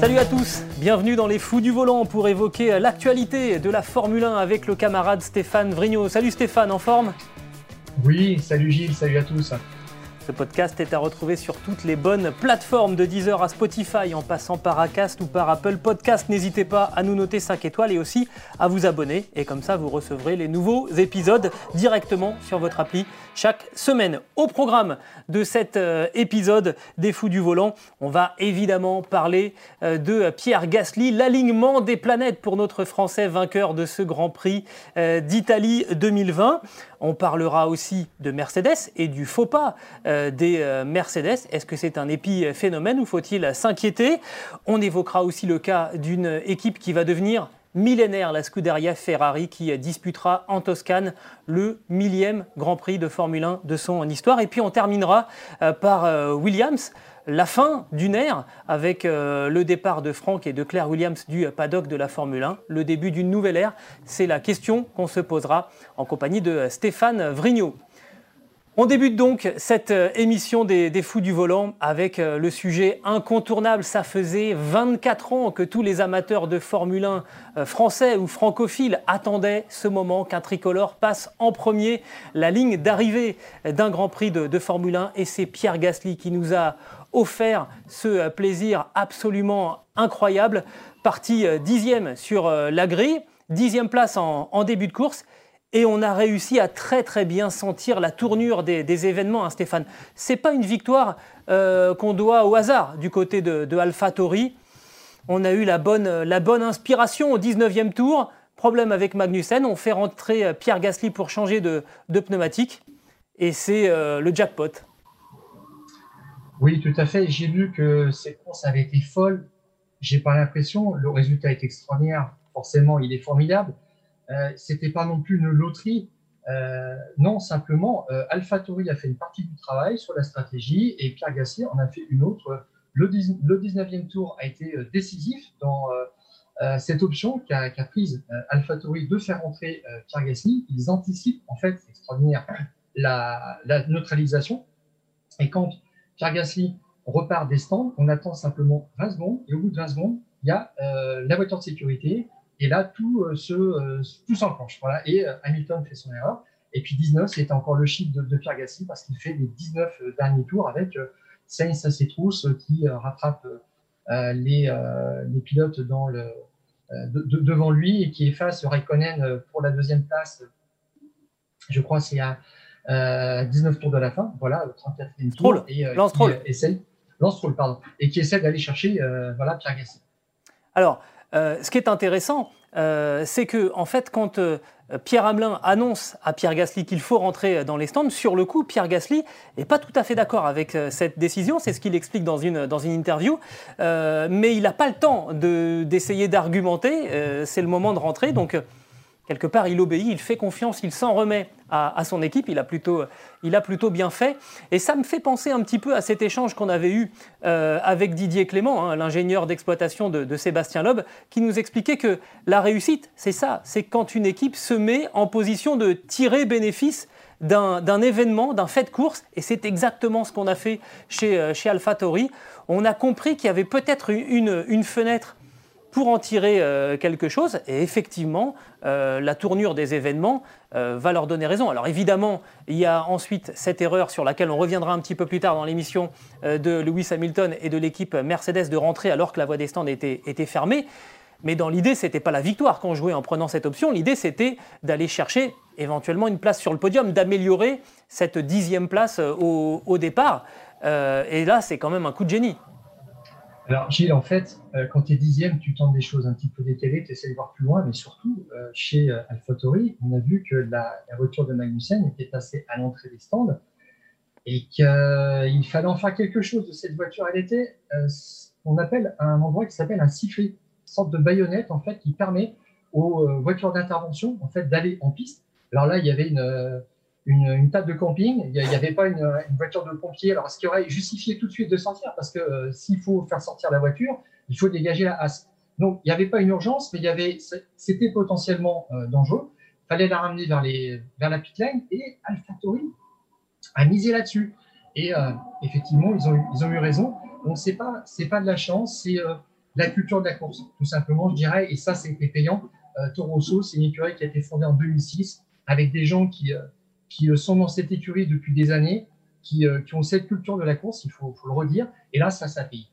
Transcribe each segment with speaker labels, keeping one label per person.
Speaker 1: Salut à tous, bienvenue dans les Fous du Volant pour évoquer l'actualité de la Formule 1 avec le camarade Stéphane Vrignot. Salut Stéphane, en forme?
Speaker 2: Oui, salut Gilles, salut à tous.
Speaker 1: Ce podcast est à retrouver sur toutes les bonnes plateformes de Deezer à Spotify en passant par Acast ou par Apple Podcast. N'hésitez pas à nous noter 5 étoiles et aussi à vous abonner et comme ça vous recevrez les nouveaux épisodes directement sur votre appli chaque semaine. Au programme de cet euh, épisode des Fous du Volant, on va évidemment parler euh, de Pierre Gasly, l'alignement des planètes pour notre Français vainqueur de ce Grand Prix euh, d'Italie 2020. On parlera aussi de Mercedes et du faux pas euh, des euh, Mercedes. Est-ce que c'est un épiphénomène ou faut-il s'inquiéter? On évoquera aussi le cas d'une équipe qui va devenir millénaire, la Scuderia Ferrari, qui disputera en Toscane le millième Grand Prix de Formule 1 de son histoire. Et puis on terminera euh, par Williams la fin d'une ère avec euh, le départ de Franck et de Claire Williams du paddock de la Formule 1, le début d'une nouvelle ère. C'est la question qu'on se posera en compagnie de Stéphane Vrignot. On débute donc cette euh, émission des, Fous du Volant avec euh, le sujet incontournable. Ça faisait 24 ans que tous les amateurs de Formule 1 français ou francophiles attendaient ce moment qu'un tricolore passe en premier la ligne d'arrivée d'un Grand Prix de, de Formule 1. Et c'est Pierre Gasly qui nous a offert ce plaisir absolument incroyable. Parti euh, dixième sur euh, la grille, dixième place en, début de course. Et on a réussi à très très bien sentir la tournure des, événements, hein, Stéphane. C'est pas une victoire euh, qu'on doit au hasard du côté de, Alpha Tori. On a eu la bonne, la bonne inspiration au 19e tour. Problème avec Magnussen, on fait rentrer Pierre Gasly pour changer de, pneumatique. Et c'est le jackpot.
Speaker 2: Oui, tout à fait. J'ai vu que cette course avait été folle. J'ai pas l'impression. Le résultat est extraordinaire. Forcément, il est formidable. Euh, C'était pas non plus une loterie. Euh, non, simplement, euh, AlphaTauri a fait une partie du travail sur la stratégie et Pierre Gasly en a fait une autre. Le, 19e tour a été euh, décisif dans euh, euh, cette option qu'a qu prise AlphaTauri de faire entrer Pierre Gasly. Ils anticipent, en fait, c'est extraordinaire, la, la neutralisation. Et quand Pierre Gasly repart des stands, on attend simplement 20 secondes, et au bout de 20 secondes, il y a euh, la voiture de sécurité, et là, tout, euh, se, euh, tout s'enclenche. Voilà. Et Hamilton fait son erreur. Et puis 19, c'est encore le chiffre de, Pierre Gasly, parce qu'il fait les 19 derniers tours avec Sainz à ses trousses qui rattrape les, les pilotes dans le, devant lui et qui efface Raikkonen pour la deuxième place. Je crois c'est à 19 euh, tours de la fin, voilà, 34e tour.
Speaker 1: Et, euh, Lance Troll.
Speaker 2: Euh, essaie, Lance Troll, pardon. Et qui essaie d'aller chercher voilà, Pierre Gasly.
Speaker 1: Alors, ce qui est intéressant, c'est que, en fait, quand Pierre Hamelin annonce à Pierre Gasly qu'il faut rentrer dans les stands, sur le coup, Pierre Gasly n'est pas tout à fait d'accord avec cette décision. C'est ce qu'il explique dans une, dans une interview. mais il n'a pas le temps d'essayer d'argumenter. c'est le moment de rentrer. Donc, quelque part, il obéit, il fait confiance, il s'en remet à, son équipe. Il a, plutôt, il a plutôt bien fait. Et ça me fait penser un petit peu à cet échange qu'on avait eu euh, avec Didier Clément, hein, l'ingénieur d'exploitation de, Sébastien Loeb, qui nous expliquait que la réussite, c'est ça, c'est quand une équipe se met en position de tirer bénéfice d'un événement, d'un fait de course, et c'est exactement ce qu'on a fait chez, euh, chez AlphaTauri. On a compris qu'il y avait peut-être une, une fenêtre pour en tirer euh, quelque chose. Et effectivement, euh, la tournure des événements euh, va leur donner raison. Alors évidemment, il y a ensuite cette erreur sur laquelle on reviendra un petit peu plus tard dans l'émission de Lewis Hamilton et de l'équipe Mercedes de rentrer alors que la voie des stands était, fermée. Mais dans l'idée, ce n'était pas la victoire qu'on jouait en prenant cette option. L'idée, c'était d'aller chercher éventuellement une place sur le podium, d'améliorer cette dixième place au, au départ. et là, c'est quand même un coup de génie.
Speaker 2: Alors, Gilles, en fait, euh, quand tu es dixième, tu tentes des choses un petit peu décalées, tu essaies de voir plus loin, mais surtout, euh, chez euh, AlphaTauri, on a vu que la, voiture de Magnussen était passée à l'entrée des stands et qu'il fallait en faire quelque chose de cette voiture. Elle était, on appelle un endroit qui s'appelle un sifflet, une sorte de baïonnette, en fait, qui permet aux voitures d'intervention, en fait, d'aller en piste. Alors là, il y avait une une, table de camping, il n'y avait pas une, voiture de pompier. Alors, ce qui aurait justifié tout de suite de sortir, parce que euh, s'il faut faire sortir la voiture, il faut dégager la hasse. Donc, il n'y avait pas une urgence, mais il y avait, c'était potentiellement euh, dangereux. Il fallait la ramener vers, les, vers la pit lane et AlphaTauri a misé là-dessus. Et euh, effectivement, ils ont, ils ont eu raison. Donc, c'est pas, c'est pas de la chance, c'est la culture de la course, tout simplement, je dirais. Et ça, c'était payant. Toro c'est une écurie qui a été fondée en 2006 avec des gens qui qui euh, sont dans cette écurie depuis des années, qui, euh, qui ont cette culture de la course, il faut, le redire. Et là, ça s'appuie.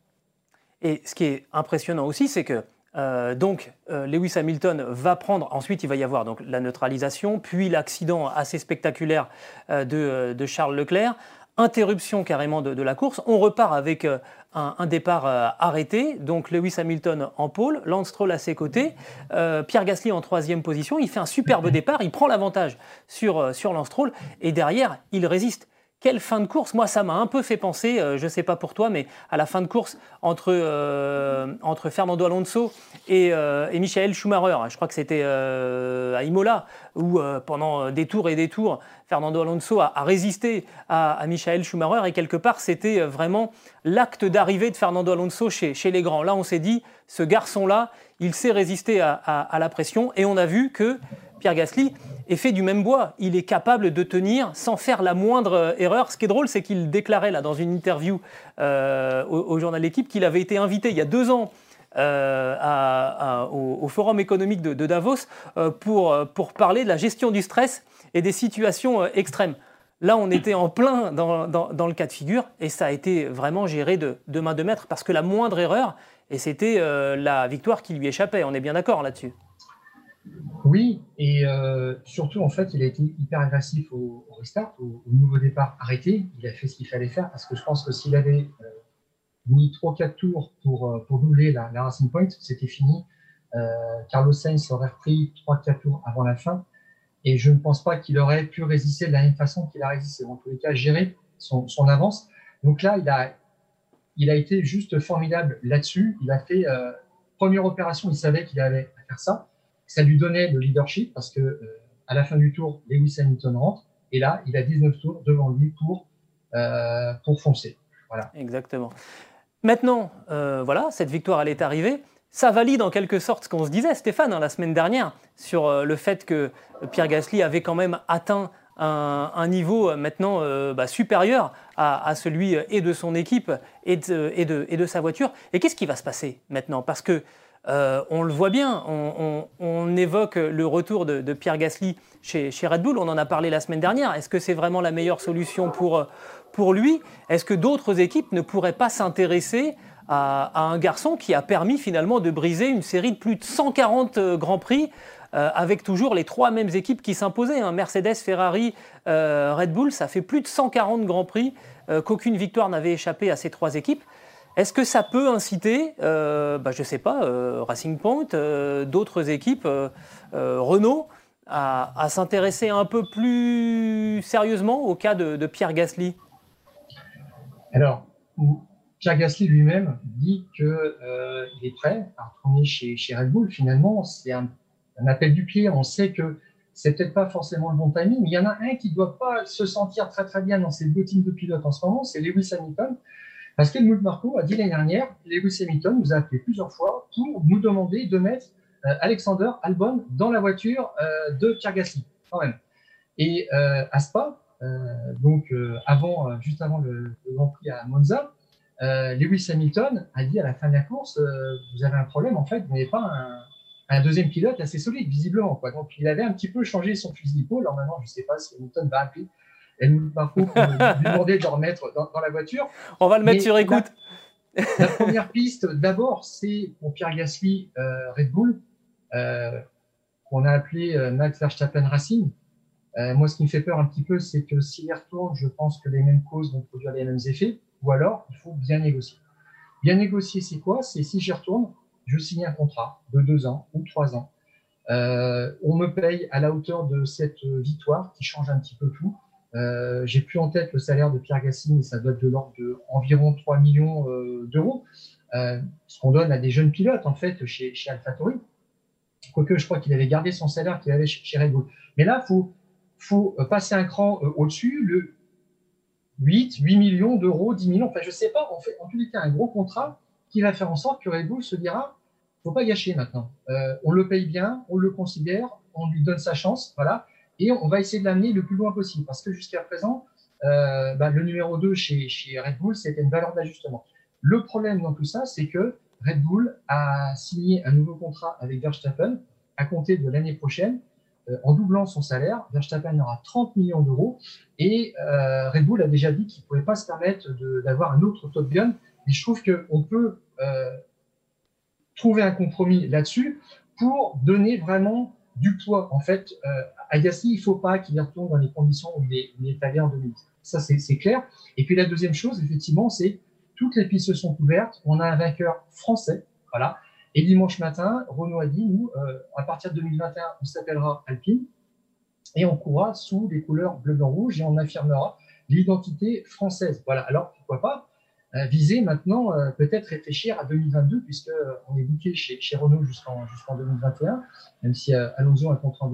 Speaker 1: Et ce qui est impressionnant aussi, c'est que euh, donc Lewis Hamilton va prendre, ensuite il va y avoir donc la neutralisation, puis l'accident assez spectaculaire de, Charles Leclerc interruption carrément de, la course. On repart avec euh, un, départ euh, arrêté, donc Lewis Hamilton en pôle, Lance Stroll à ses côtés, euh, Pierre Gasly en troisième position. Il fait un superbe départ, il prend l'avantage sur, sur Lance Stroll et derrière, il résiste. Quelle fin de course? Moi, ça m'a un peu fait penser, euh, je ne sais pas pour toi, mais à la fin de course entre, euh, Fernando Alonso et, euh, et, Michael Schumacher. Je crois que c'était à Imola, où pendant des tours et des tours, Fernando Alonso a, résisté à, Michael Schumacher. Et quelque part, c'était vraiment l'acte d'arrivée de Fernando Alonso chez, les grands. Là, on s'est dit, ce garçon-là, il sait résister à, à la pression. Et on a vu que Pierre Gasly est fait du même bois. Il est capable de tenir sans faire la moindre euh, erreur. Ce qui est drôle, c'est qu'il déclarait là dans une interview euh, au, journal L'équipe qu'il avait été invité il y a deux ans euh, au, Forum économique de, Davos pour, parler de la gestion du stress et des situations extrêmes. Là, on était en plein dans, le cas de figure et ça a été vraiment géré de, de main de maître parce que la moindre erreur, et c'était la victoire qui lui échappait. On est bien d'accord là-dessus.
Speaker 2: Oui, et euh, surtout, en fait, il a été hyper agressif au, restart, au, nouveau départ arrêté. Il a fait ce qu'il fallait faire parce que je pense que s'il avait euh, mis 3-4 tours pour, euh, pour doubler la, Racing Point, c'était fini. Carlos Sainz aurait repris 3-4 tours avant la fin et je ne pense pas qu'il aurait pu résister de la même façon qu'il a résisté. En tous les cas, gérer son, son avance. Donc là, il a, il a été juste formidable là-dessus. Il a fait première opération, il savait qu'il allait faire ça ça lui donnait le leadership parce que euh, à la fin du tour, Lewis Hamilton rentre et là, il a 19 tours devant lui pour, euh, pour foncer. Voilà.
Speaker 1: Exactement. Maintenant, euh, voilà, cette victoire, elle est arrivée. Ça valide en quelque sorte ce qu'on se disait, Stéphane, hein, la semaine dernière, sur le fait que Pierre Gasly avait quand même atteint un, niveau maintenant bah, supérieur à, celui et de son équipe et de, et de, et de sa voiture. Et qu'est-ce qui va se passer maintenant? Parce que euh, on le voit bien, on, évoque le retour de, Pierre Gasly chez, Red Bull, on en a parlé la semaine dernière. Est-ce que c'est vraiment la meilleure solution pour, lui? Est-ce que d'autres équipes ne pourraient pas s'intéresser à, un garçon qui a permis finalement de briser une série de plus de 140 euh, Grands Prix euh, avec toujours les trois mêmes équipes qui s'imposaient hein? Mercedes, Ferrari, Red Bull, ça fait plus de 140 Grands Prix qu'aucune victoire n'avait échappé à ces trois équipes. Est-ce que ça peut inciter, euh, bah, je ne sais pas, euh, Racing Point, euh, d'autres équipes, Renault, à, s'intéresser un peu plus sérieusement au cas de, Pierre Gasly?
Speaker 2: Alors, Pierre Gasly lui-même dit qu'il est prêt à retourner chez, Red Bull. Finalement, c'est un, appel du pied. On sait que c'est peut-être pas forcément le bon timing, mais il y en a un qui ne doit pas se sentir très très bien dans ses bottines de pilote en ce moment, c'est Lewis Hamilton. Parce qu'Helmut Marco a dit l'année dernière, Lewis Hamilton nous a appelé plusieurs fois pour nous demander de mettre euh, Alexander Albon dans la voiture euh, de Pierre Gasly, quand même. Et euh, à Spa, donc avant, juste avant le, Grand Prix à Monza, Lewis Hamilton a dit à la fin de la course, vous avez un problème, en fait, vous n'avez pas un, deuxième pilote assez solide, visiblement. Donc il avait un petit peu changé son fusil d'épaule. Alors maintenant, je ne sais pas si Hamilton va appeler Marco pour lui demander de le remettre dans, la voiture.
Speaker 1: On va le mettre sur écoute.
Speaker 2: La, première piste, d'abord, c'est pour Pierre Gasly, euh, Red Bull, euh, qu'on a appelé euh, Max Verstappen Racing. moi, ce qui me fait peur un petit peu, c'est que s'il y retourne, je pense que les mêmes causes vont produire les mêmes effets, ou alors il faut bien négocier. Bien négocier, c'est quoi? C'est si j'y retourne, je signe un contrat de deux ans ou trois ans. Euh, on me paye à la hauteur de cette victoire qui change un petit peu tout. Euh, J'ai plus en tête le salaire de Pierre Gassi, mais ça doit être de l'ordre de environ 3 millions euh, d'euros. Euh, ce qu'on donne à des jeunes pilotes, en fait, chez, chez AlphaTauri. Quoique, je crois qu'il avait gardé son salaire qu'il avait chez, Red Bull. Mais là, faut, faut passer un cran au-dessus. Le, 8, 8 millions d'euros, 10 millions, enfin je sais pas, en tous les cas un gros contrat qui va faire en sorte que Red Bull se dira, faut pas gâcher maintenant. On le paye bien, on le considère, on lui donne sa chance, voilà, et on va essayer de l'amener le plus loin possible, parce que jusqu'à présent, euh, bah, le numéro 2 chez, Red Bull, c'était une valeur d'ajustement. Le problème dans tout ça, c'est que Red Bull a signé un nouveau contrat avec Verstappen à compter de l'année prochaine, euh, en doublant son salaire, Verstappen aura 30 millions d'euros et euh, Red Bull a déjà dit qu'il ne pouvait pas se permettre d'avoir un autre Top Gun. Et je trouve qu'on peut trouver un compromis là-dessus pour donner vraiment du poids. En fait, Gasly, il ne faut pas qu'il retourne dans les conditions où il est, allé en 2010. Ça, c'est clair. Et puis la deuxième chose, effectivement, c'est toutes les pistes sont ouvertes. On a un vainqueur français. Voilà. Et dimanche matin, Renault a dit, nous, euh, à partir de 2021, on s'appellera Alpine et on courra sous les couleurs bleu, blanc, rouge et on affirmera l'identité française. Voilà. Alors, pourquoi pas euh, viser maintenant, euh, peut-être réfléchir à 2022, puisque on est bouqué chez, Renault jusqu'en jusqu'en 2021, même si Alonso a un contrat en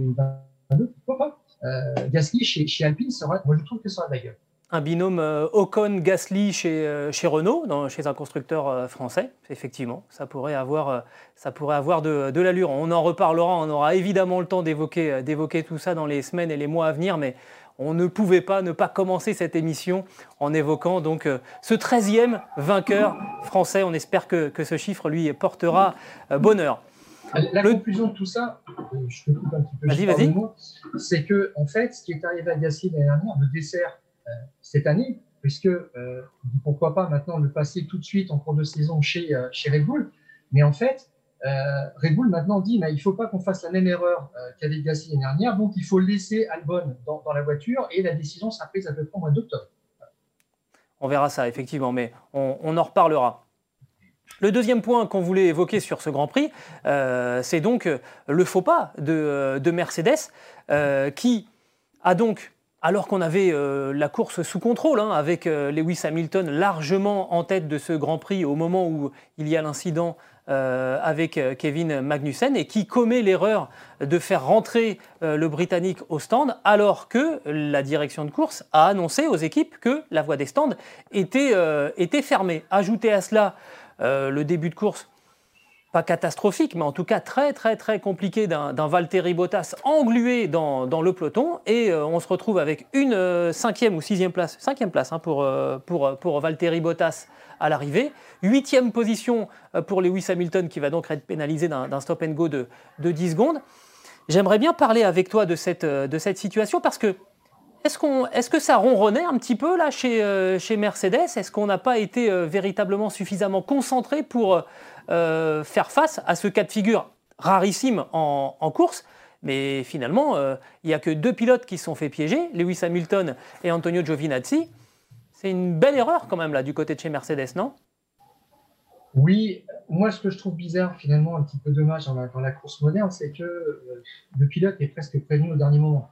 Speaker 2: 2022, pourquoi pas Gasly chez, chez Alpine, moi je trouve que ça de
Speaker 1: un binôme euh, Ocon-Gasly chez, euh, chez Renault, chez un constructeur euh, français, effectivement, ça pourrait avoir, de, l'allure. On en reparlera, on aura évidemment le temps d'évoquer, tout ça dans les semaines et les mois à venir, mais on ne pouvait pas ne pas commencer cette émission en évoquant donc ce 13e vainqueur français. On espère que ce chiffre lui portera bonheur.
Speaker 2: La conclusion de tout ça, je te coupe un petit peu, vas-y, vas-y. c'est que en fait, ce qui est arrivé à Gasly l'année dernière, le dessert euh, cette année, puisque euh, pourquoi pas maintenant le passer tout de suite en cours de saison chez, euh, chez Red Bull. Mais en fait, Red Bull maintenant dit il ne faut pas qu'on fasse la même erreur qu'avec Gasly l'année dernière, donc il faut laisser Albon dans, la voiture et la décision sera prise à peu près au mois d'octobre.
Speaker 1: On verra ça, effectivement, mais on, en reparlera. Le deuxième point qu'on voulait évoquer sur ce Grand Prix, c'est donc le faux pas de, de Mercedes, qui a donc alors qu'on avait euh, la course sous contrôle, hein, avec euh, Lewis Hamilton largement en tête de ce Grand Prix au moment où il y a l'incident euh, avec Kevin Magnussen, et qui commet l'erreur de faire rentrer le Britannique au stand, alors que la direction de course a annoncé aux équipes que la voie des stands était, était fermée. Ajoutez à cela le début de course pas catastrophique, mais en tout cas très très très compliqué d'un Valtteri Bottas englué dans, le peloton. Et euh, on se retrouve avec une euh, cinquième ou sixième place, cinquième place hein, pour, euh, pour, pour Valtteri Bottas à l'arrivée. Huitième position pour Lewis Hamilton qui va donc être pénalisé d'un stop and go de, de 10 secondes. J'aimerais bien parler avec toi de cette, de cette situation parce que est-ce, que ça ronronnait un petit peu là chez, Mercedes? Est-ce qu'on n'a pas été véritablement suffisamment concentré pour euh, faire face à ce cas de figure rarissime en, course? Mais finalement, euh, il n'y a que deux pilotes qui se sont fait piéger, Lewis Hamilton et Antonio Giovinazzi. C'est une belle erreur quand même là du côté de chez Mercedes, non?
Speaker 2: Oui, moi ce que je trouve bizarre finalement, un petit peu dommage dans la, course moderne, c'est que euh, le pilote est presque prévenu au dernier moment.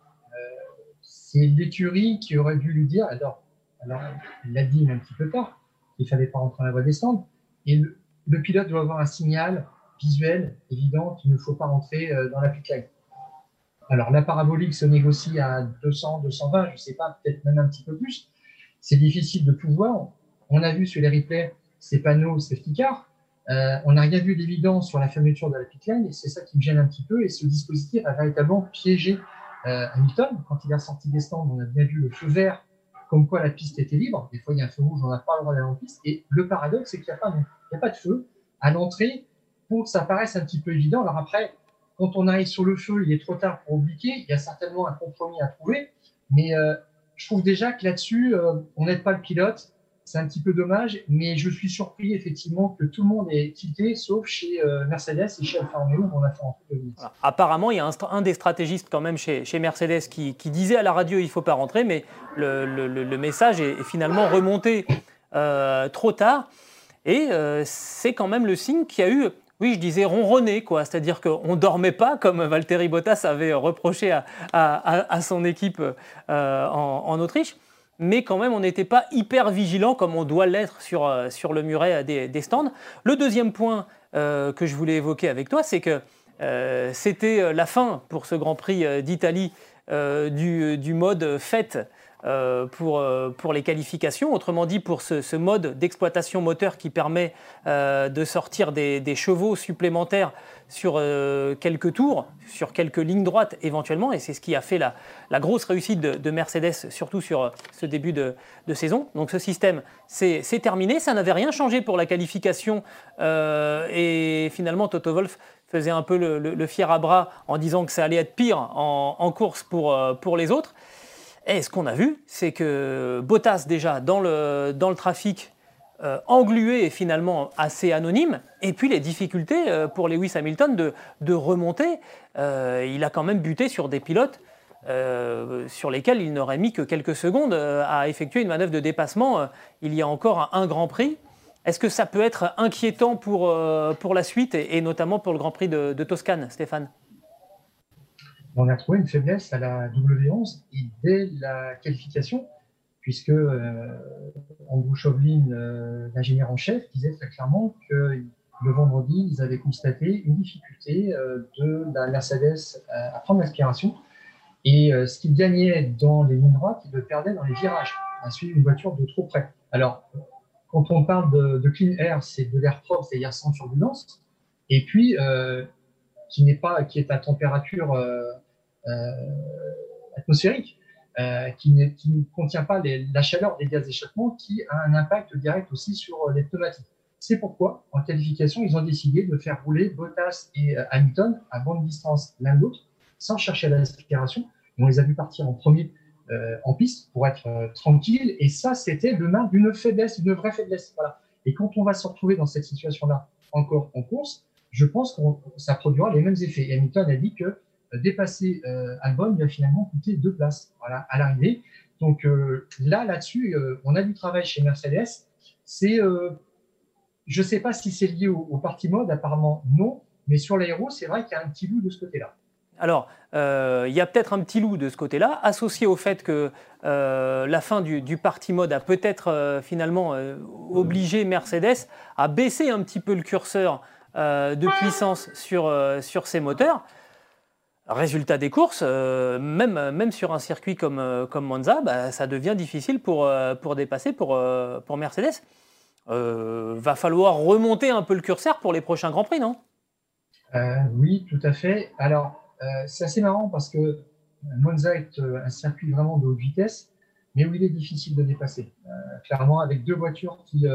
Speaker 2: C'est l'écurie qui aurait dû lui dire, alors, alors il l'a dit un petit peu tard, qu'il ne fallait pas rentrer dans la voie descendre. Et le, pilote doit avoir un signal visuel évident qu'il ne faut pas rentrer euh, dans la pit line. Alors, la parabolique se négocie à 200, 220, je ne sais pas, peut-être même un petit peu plus. C'est difficile de tout voir. On a vu sur les replays ces panneaux safety car. Euh, on n'a rien vu d'évident sur la fermeture de la pit line et c'est ça qui me gêne un petit peu. Et ce dispositif a véritablement piégé euh, Hamilton. Quand il est sorti des stands, on a bien vu le feu vert, comme quoi la piste était libre. Des fois, il y a un feu rouge, on n'a pas le droit d'aller en piste. Et le paradoxe, c'est qu'il n'y a pas a pas de feu à l'entrée pour que ça paraisse un petit peu évident. Alors après, quand on arrive sur le feu, il est trop tard pour obliquer. Il y a certainement un compromis à trouver. Mais euh, je trouve déjà que là-dessus, euh, on n'aide pas le pilote. C'est un petit peu dommage, mais je suis surpris effectivement que tout le monde est quitté, sauf chez euh, Mercedes et chez Alfa Romeo, on a fait
Speaker 1: un Apparemment, il y a un, des stratégistes quand même chez, Mercedes qui, disait à la radio il ne faut pas rentrer, mais le, message est, finalement remonté trop tard. Et c'est quand même le signe qu'il y a eu oui, je disais ronronner, quoi. C'est-à-dire qu'on ne dormait pas, comme Valtteri Bottas avait reproché à, son équipe en, Autriche mais quand même on n'était pas hyper vigilant comme on doit l'être sur, euh, le muret des, stands. Le deuxième point euh, que je voulais évoquer avec toi, c'est que euh, c'était la fin pour ce Grand Prix d'Italie du, du, mode fête euh, pour, euh, pour les qualifications, autrement dit pour ce, mode d'exploitation moteur qui permet euh, de sortir des, chevaux supplémentaires sur quelques tours, sur quelques lignes droites éventuellement, et c'est ce qui a fait la, grosse réussite de, Mercedes, surtout sur ce début de, saison. Donc ce système, c'est terminé, ça n'avait rien changé pour la qualification, et finalement Toto Wolff faisait un peu le, fier à bras en disant que ça allait être pire en, course pour les autres. Et ce qu'on a vu, c'est que Bottas, déjà, dans le, trafic, euh, englué et finalement assez anonyme, et puis les difficultés euh, pour Lewis Hamilton de, remonter. Euh, il a quand même buté sur des pilotes sur lesquels il n'aurait mis que quelques secondes à effectuer une manœuvre de dépassement il y a encore un, Grand Prix. Est-ce que ça peut être inquiétant pour la suite et, notamment pour le Grand Prix de Toscane, Stéphane?
Speaker 2: On a trouvé une faiblesse à la W11 et dès la qualification, puisque euh, Andrew Chauvelin, euh, l'ingénieur en chef, disait très clairement que le vendredi, ils avaient constaté une difficulté euh, de la Mercedes à, prendre l'aspiration. Et ce qu'il gagnait dans les lignes droites, il le perdait dans les virages, à suivre une voiture de trop près. Alors, quand on parle de, clean air, c'est de l'air propre, c'est-à-dire sans turbulence, et puis qui n'est pas, qui est à température atmosphérique, euh, qui, ne contient pas la chaleur des gaz d'échappement, qui a un impact direct aussi sur euh, les pneumatiques. C'est pourquoi, en qualification, ils ont décidé de faire rouler Bottas et Hamilton à bonne distance l'un de l'autre, sans chercher à l'aspiration. On les a vus partir en premier en piste pour être tranquille. Et ça, c'était le marque d'une faiblesse, d'une vraie faiblesse. Et quand on va se retrouver dans cette situation-là encore en course, je pense que ça produira les mêmes effets. Hamilton a dit que dépasser euh, Albon lui a finalement coûté deux places voilà, à l'arrivée. Donc euh, là, là-dessus, euh, on a du travail chez Mercedes. C'est, je ne sais pas si c'est lié au, parti mode, apparemment non, mais sur l'aéro, c'est vrai qu'il y a un petit loup de ce côté-là.
Speaker 1: Alors, il y a peut-être un petit loup de ce côté-là, associé au fait que la fin du, du party mode a peut-être finalement obligé Mercedes à baisser un petit peu le curseur de puissance sur, sur ses moteurs. Résultat des courses, euh, même, sur un circuit comme, euh, Monza, bah, ça devient difficile pour, euh, dépasser pour, pour Mercedes. va falloir remonter un peu le curseur pour les prochains Grands Prix, non?
Speaker 2: Oui, tout à fait. Alors, c'est assez marrant parce que Monza est un circuit vraiment de haute vitesse, mais où il est difficile de dépasser. clairement, avec deux voitures qui,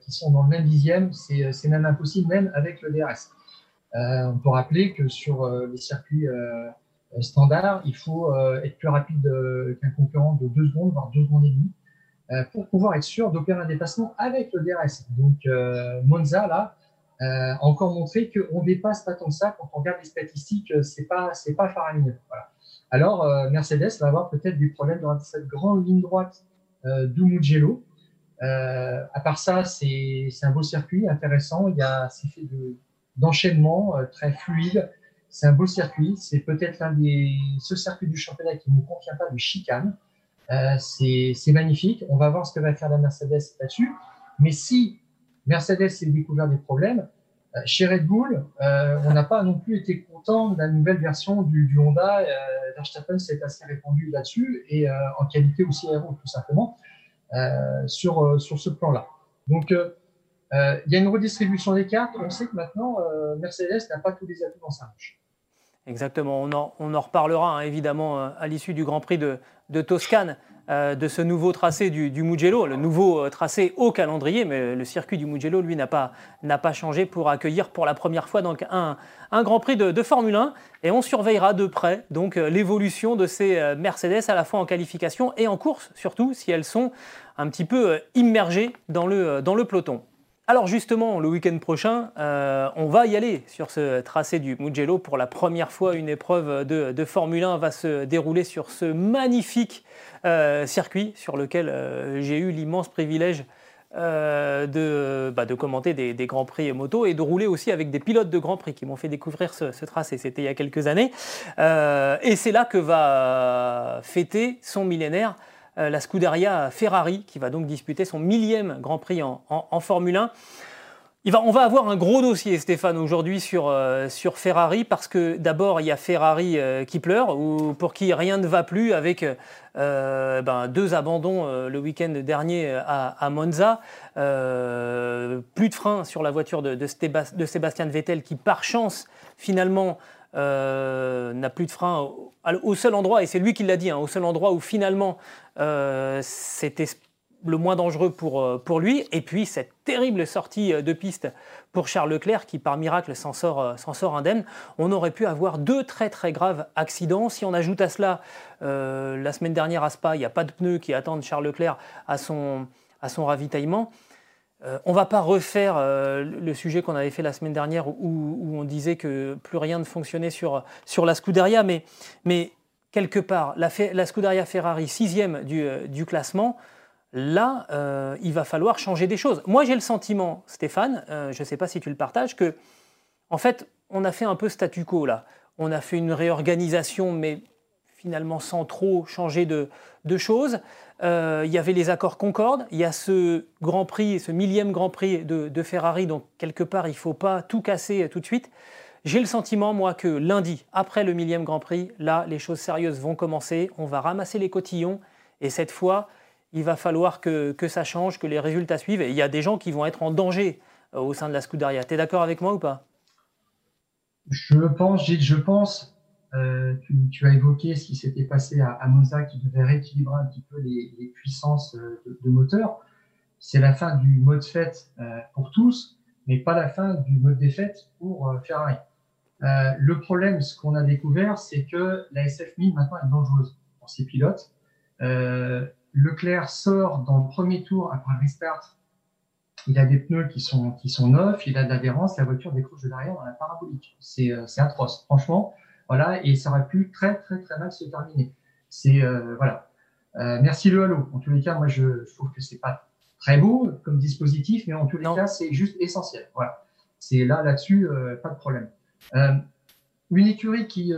Speaker 2: qui sont dans le même dixième, c'est même impossible, même avec le DRS. Euh, on peut rappeler que sur euh, les circuits euh, standards, il faut être plus rapide qu'un concurrent de 2 secondes, voire 2 secondes et demie, pour pouvoir être sûr d'opérer un dépassement avec le DRS. Donc Monza, là, a encore montré qu'on dépasse pas tant que ça. Quand on regarde les statistiques, c'est pas pas faramineux. Voilà. Alors Mercedes va avoir peut-être des problèmes dans cette grande ligne droite euh. Euh, à part ça, c'est un beau circuit intéressant. Il y a c'est fait de d'enchaînement euh, très fluide. C'est un beau circuit. C'est peut-être l'un des ce circuit du championnat qui ne contient pas de chicane. Euh, c'est magnifique. On va voir ce que va faire la Mercedes là-dessus. Mais si Mercedes s'est découvert des problèmes, euh, chez Red Bull, on n'a pas non plus été content de la nouvelle version du, du Honda. Verstappen s'est assez répandu là-dessus et en qualité aussi aéro, tout simplement, sur, sur ce plan-là. Donc, euh, il y a une redistribution des cartes. On sait que maintenant, euh, Mercedes n'a pas tous les atouts dans sa manche.
Speaker 1: Exactement. On en, reparlera hein, évidemment euh, à l'issue du Grand Prix de, Toscane, de ce nouveau tracé du, Mugello, le nouveau tracé au calendrier, mais le circuit du Mugello, lui, n'a pas, pas changé pour accueillir pour la première fois donc, un, un Grand Prix de, de, Formule 1. Et on surveillera de près donc l'évolution de ces Mercedes à la fois en qualification et en course, surtout si elles sont un petit peu immergées dans le, dans le peloton. Alors justement, le week-end prochain, euh, on va y aller sur ce tracé du Mugello. Pour la première fois, une épreuve de, Formule 1 va se dérouler sur ce magnifique euh, circuit sur lequel euh, j'ai eu l'immense privilège de, bah, de, commenter des, Grands Prix moto et de rouler aussi avec des pilotes de Grands Prix qui m'ont fait découvrir ce tracé. C'était il y a quelques années. et c'est là que va fêter son millénaire la Scuderia Ferrari, qui va donc disputer son millième Grand Prix en, Formule 1 on va avoir un gros dossier, Stéphane, aujourd'hui sur, euh, Ferrari, parce que d'abord, il y a Ferrari euh, qui pleure, ou pour qui rien ne va plus, avec euh, ben, deux abandons le week-end dernier à, Monza, plus de frein sur la voiture de, de, Sébastien Vettel, qui par chance, finalement, n'a plus de frein au, seul endroit, et c'est lui qui l'a dit, hein, au seul endroit où finalement c'était le moins dangereux pour, euh, pour lui. Et puis cette terrible sortie euh, de piste pour Charles Leclerc qui par miracle s'en sort, euh, s'en sort indemne. On aurait pu avoir deux très très graves accidents. Si on ajoute à cela la semaine dernière à Spa, il n'y a pas de pneus qui attendent Charles Leclerc à son, à son ravitaillement. On ne va pas refaire le sujet qu'on avait fait la semaine dernière où, on disait que plus rien ne fonctionnait sur, sur la Scuderia, mais, mais quelque part, la, Scuderia Ferrari, sixième du, du classement, là, euh, il va falloir changer des choses. Moi, j'ai le sentiment, Stéphane, euh, je ne sais pas si tu le partages, que, en fait, on a fait un peu statu quo là. On a fait une réorganisation, mais finalement sans trop changer de, choses. Euh, il y avait les accords Concorde, il y a ce Grand Prix, ce millième Grand Prix de, Ferrari, donc quelque part, il ne faut pas tout casser tout de suite. J'ai le sentiment, moi, que lundi, après le millième Grand Prix, là, les choses sérieuses vont commencer. On va ramasser les cotillons. Et cette fois, il va falloir que, ça change, que les résultats suivent. Et il y a des gens qui vont être en danger euh, au sein de la Scuderia. Tu es d'accord avec moi ou pas?
Speaker 2: Je pense, Gilles, je pense. Euh, tu, as évoqué ce qui s'était passé à, Monza qui devait rééquilibrer un petit peu les, puissances euh, de, moteur. C'est la fin du mode fête pour tous, mais pas la fin du mode défaite pour Ferrari. le problème, ce qu'on a découvert, c'est que la SF1000 maintenant est dangereuse pour ses pilotes. Leclerc sort dans le premier tour après le restart. Il a des pneus qui sont, qui sont neufs, il a de l'adhérence, la voiture décroche de l'arrière dans la parabolique. C'est euh, atroce, franchement. Voilà, et ça aurait pu très, très, très mal se terminer. C'est, euh, voilà. Euh, merci le halo. En tous les cas, moi, je, trouve que c'est pas très beau comme dispositif, mais en tous les cas, c'est juste essentiel. Voilà. C'est là, là-dessus, pas de problème. une écurie qui,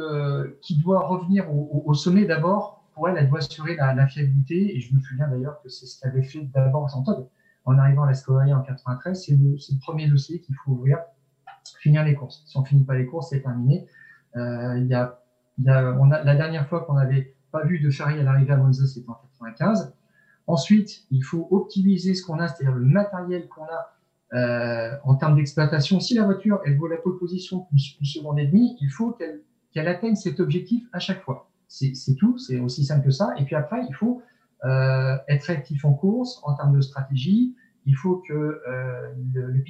Speaker 2: qui doit revenir au, au sommet d'abord, pour elle, elle doit assurer la, fiabilité. Et je me souviens d'ailleurs que c'est ce qu'avait fait d'abord Jean Todt en arrivant à la Scuderia en 93. C'est le, premier dossier qu'il faut ouvrir, finir les courses. Si on finit pas les courses, c'est terminé. Euh, il y a, on a, la dernière fois qu'on n'avait pas vu de Ferrari à l'arrivée à Monza, c'était en 95. Ensuite, il faut optimiser ce qu'on a, c'est-à-dire le matériel qu'on a euh, en termes d'exploitation. Si la voiture, elle vaut la pole position une seconde et demie, il faut qu'elle qu'elle atteigne cet objectif à chaque fois. C'est tout, c'est aussi simple que ça. Et puis après, il faut euh, être actif en course en termes de stratégie. Il faut que le, le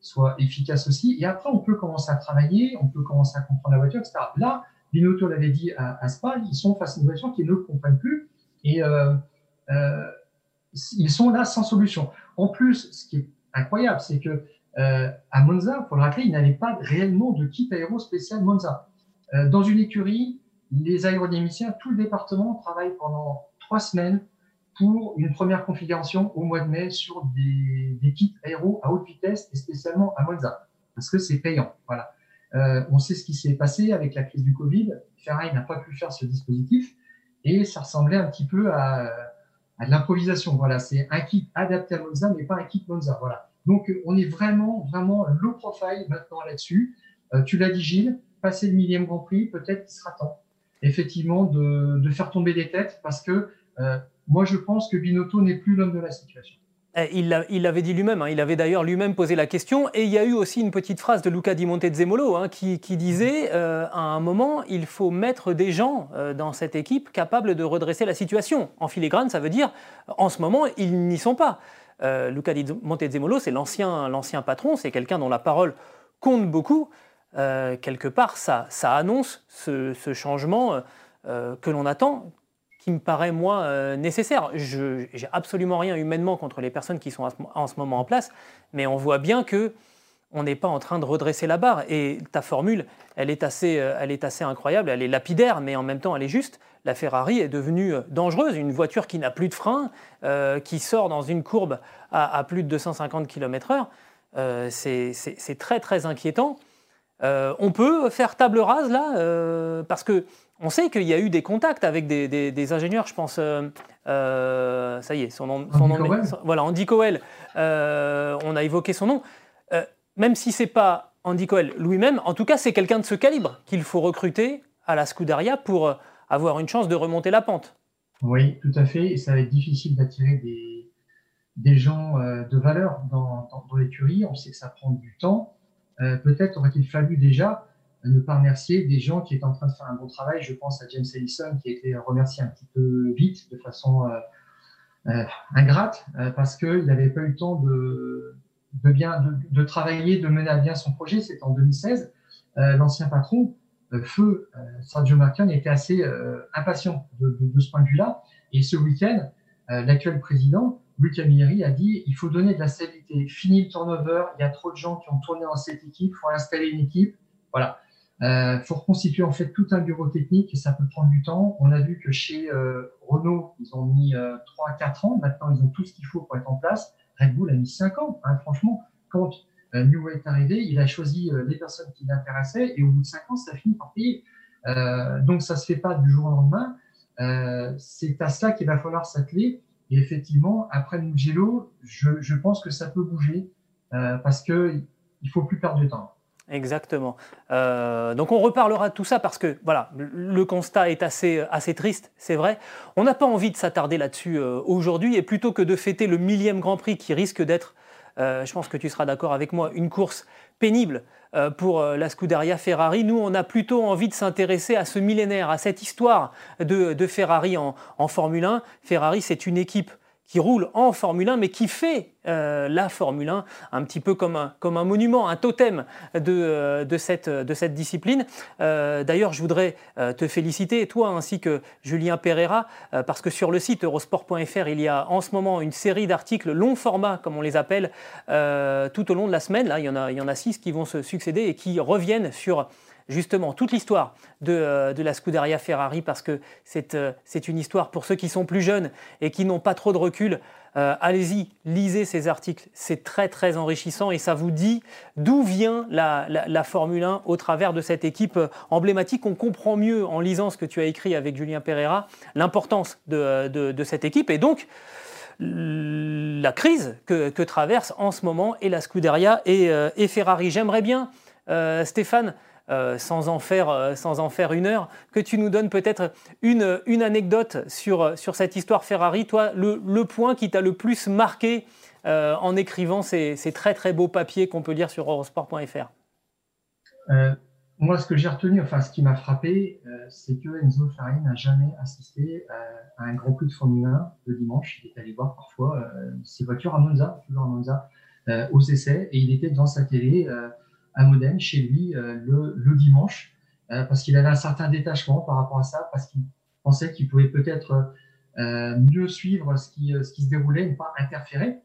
Speaker 2: soit efficace aussi. Et après, on peut commencer à travailler, on peut commencer à comprendre la voiture, etc. Là, Binotto l'avait dit à, à, Spa, ils sont face à une voiture qui ne comprennent plus et euh, euh, ils sont là sans solution. En plus, ce qui est incroyable, c'est que euh, à Monza, pour le rappeler, ils n'avaient pas réellement de kit aéro spécial Monza. Dans une écurie, les aérodynamiciens, tout le département travaille pendant trois semaines pour une première configuration au mois de mai sur des, kits aéro à haute vitesse et spécialement à Monza, parce que c'est payant. Voilà. Euh, on sait ce qui s'est passé avec la crise du Covid. Ferrari n'a pas pu faire ce dispositif et ça ressemblait un petit peu à, de l'improvisation. Voilà, c'est un kit adapté à Monza, mais pas un kit Monza. Voilà. Donc, on est vraiment, vraiment low profile maintenant là-dessus. Euh, tu l'as dit, Gilles, passer le millième Grand Prix, peut-être qu'il sera temps effectivement de, faire tomber des têtes parce que euh, moi je pense que Binotto n'est plus l'homme de la situation.
Speaker 1: Eh, il l'avait dit lui-même, hein. il avait d'ailleurs lui-même posé la question, et il y a eu aussi une petite phrase de Luca Di Montezemolo hein, qui, disait euh, à un moment, il faut mettre des gens euh, dans cette équipe capables de redresser la situation. En filigrane, ça veut dire, en ce moment, ils n'y sont pas. Luca Di Montezemolo, c'est l'ancien patron, c'est quelqu'un dont la parole compte beaucoup. Euh, quelque part, ça, annonce ce, changement euh, euh, que l'on attend, qui me paraît, moi, nécessaire. Je n'ai absolument rien humainement contre les personnes qui sont en ce moment en place, mais on voit bien que on n'est pas en train de redresser la barre. Et ta formule, elle est, assez, euh, elle est assez incroyable, elle est lapidaire, mais en même temps, elle est juste. La Ferrari est devenue euh, dangereuse, une voiture qui n'a plus de frein, euh, qui sort dans une courbe à, plus de 250 km/h. c'est très, très inquiétant. on peut faire table rase là, parce que on sait qu'il y a eu des contacts avec des, ingénieurs, je pense. ça y est, son nom, son nom voilà, Andy Coel. on a évoqué son nom même si c'est pas Andy Coel lui-même, en tout cas, c'est quelqu'un de ce calibre qu'il faut recruter à la Scuderia pour euh, avoir une chance de remonter la pente.
Speaker 2: Oui, tout à fait. Et ça va être difficile d'attirer des, des gens euh, de valeur dans, dans, l'écurie. On sait que ça prend du temps. Euh, peut-être aurait-il fallu déjà ne pas remercier des gens qui étaient en train de faire un bon travail. Je pense à James Ellison qui a été remercié un petit peu vite, de façon ingrate, parce qu'il n'avait pas eu le temps de, bien, de, travailler, de mener à bien son projet. C'était en 2016. Euh, l'ancien patron, euh, Feu euh, Sergio Marchionne, était assez impatient de, ce point de vue-là. Et ce week-end, l'actuel président, Luc Amieri, a dit il faut donner de la stabilité. Fini le turnover. Il y a trop de gens qui ont tourné dans cette équipe. Il faut installer une équipe. Voilà. Il faut reconstituer en fait tout un bureau technique et ça peut prendre du temps. On a vu que chez Renault, ils ont mis 3 à 4 ans. Maintenant, ils ont tout ce qu'il faut pour être en place. Red Bull a mis 5 ans. Hein, franchement, quand euh, New est arrivé, il a choisi euh, les personnes qui l'intéressaient et au bout de 5 ans, ça finit par payer. Euh, donc, ça ne se fait pas du jour au lendemain. c'est à cela qu'il va falloir s'atteler. Et effectivement, après Mugello, je, je pense que ça peut bouger parce qu'il ne faut plus perdre de temps.
Speaker 1: Exactement. Euh, donc on reparlera de tout ça parce que voilà, le constat est assez, assez triste, c'est vrai. On n'a pas envie de s'attarder là-dessus euh, aujourd'hui et plutôt que de fêter le millième Grand Prix qui risque d'être, euh, je pense que tu seras d'accord avec moi, une course pénible pour la Scuderia Ferrari, nous on a plutôt envie de s'intéresser à ce millénaire, à cette histoire de, Ferrari en, en Formule 1. Ferrari c'est une équipe qui roule en Formule 1, mais qui fait euh, la Formule 1 un petit peu comme un, comme un monument, un totem de, euh, de, cette, de cette discipline. Euh, d'ailleurs, je voudrais te féliciter, toi ainsi que Julien Pereira, parce que sur le site eurosport.fr, il y a en ce moment une série d'articles long format, comme on les appelle, tout au long de la semaine. Là, il y en a, il y en a six qui vont se succéder et qui reviennent sur justement toute l'histoire de, euh, la Scuderia Ferrari parce que euh, c'est une histoire pour ceux qui sont plus jeunes et qui n'ont pas trop de recul. Euh, allez-y, lisez ces articles, c'est très très enrichissant et ça vous dit d'où vient la, Formule 1 au travers de cette équipe emblématique. On comprend mieux en lisant ce que tu as écrit avec Julien Pereira, l'importance de, cette équipe et donc la crise que, traverse en ce moment et la Scuderia et Ferrari. J'aimerais bien, Stéphane, euh, sans, en faire, euh, sans en faire une heure, que tu nous donnes peut-être une, anecdote sur, euh, sur cette histoire Ferrari, toi, le, point qui t'a le plus marqué en écrivant ces, ces, très très beaux papiers qu'on peut lire sur eurosport.fr.
Speaker 2: moi, ce que j'ai retenu, enfin ce qui m'a frappé, c'est que Enzo Ferrari n'a jamais assisté à, un Grand Prix de Formule 1 le dimanche. Il est allé voir parfois ses voitures à Monza, toujours à Monza, aux essais, et il était dans sa télé à Modène chez lui euh, le, dimanche euh, parce qu'il avait un certain détachement par rapport à ça, parce qu'il pensait qu'il pouvait peut-être euh, mieux suivre ce qui, se déroulait, ne pas interférer.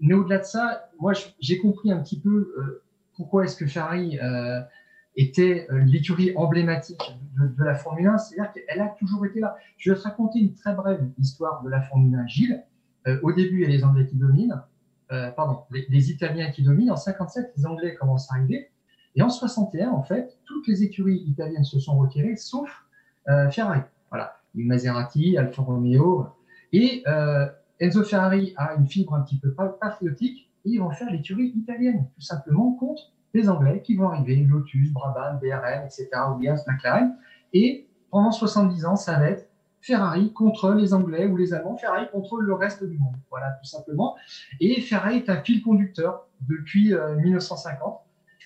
Speaker 2: mais au-delà de ça, moi j'ai compris un petit peu pourquoi est-ce que Ferrari était l'écurie emblématique de, la Formule 1, c'est-à-dire qu'elle a toujours été là. Je vais te raconter une très brève histoire de la Formule 1, Gilles. au début, a les Anglais qui dominent. Euh, pardon, les, Italiens qui dominent. En 57, les Anglais commencent à arriver. Et en 61, en fait, toutes les écuries italiennes se sont retirées, sauf euh, Ferrari. Voilà, Maserati, Alfa Romeo. Et euh, Enzo Ferrari a une fibre un petit peu patriotique et ils vont faire l'écurie italienne, tout simplement contre les Anglais qui vont arriver, Lotus, Brabham, BRM, etc., Williams, McLaren. Et pendant 70 ans, ça va être Ferrari contre les Anglais ou les Allemands, Ferrari contre le reste du monde. Voilà, tout simplement. Et Ferrari est un fil conducteur depuis 1950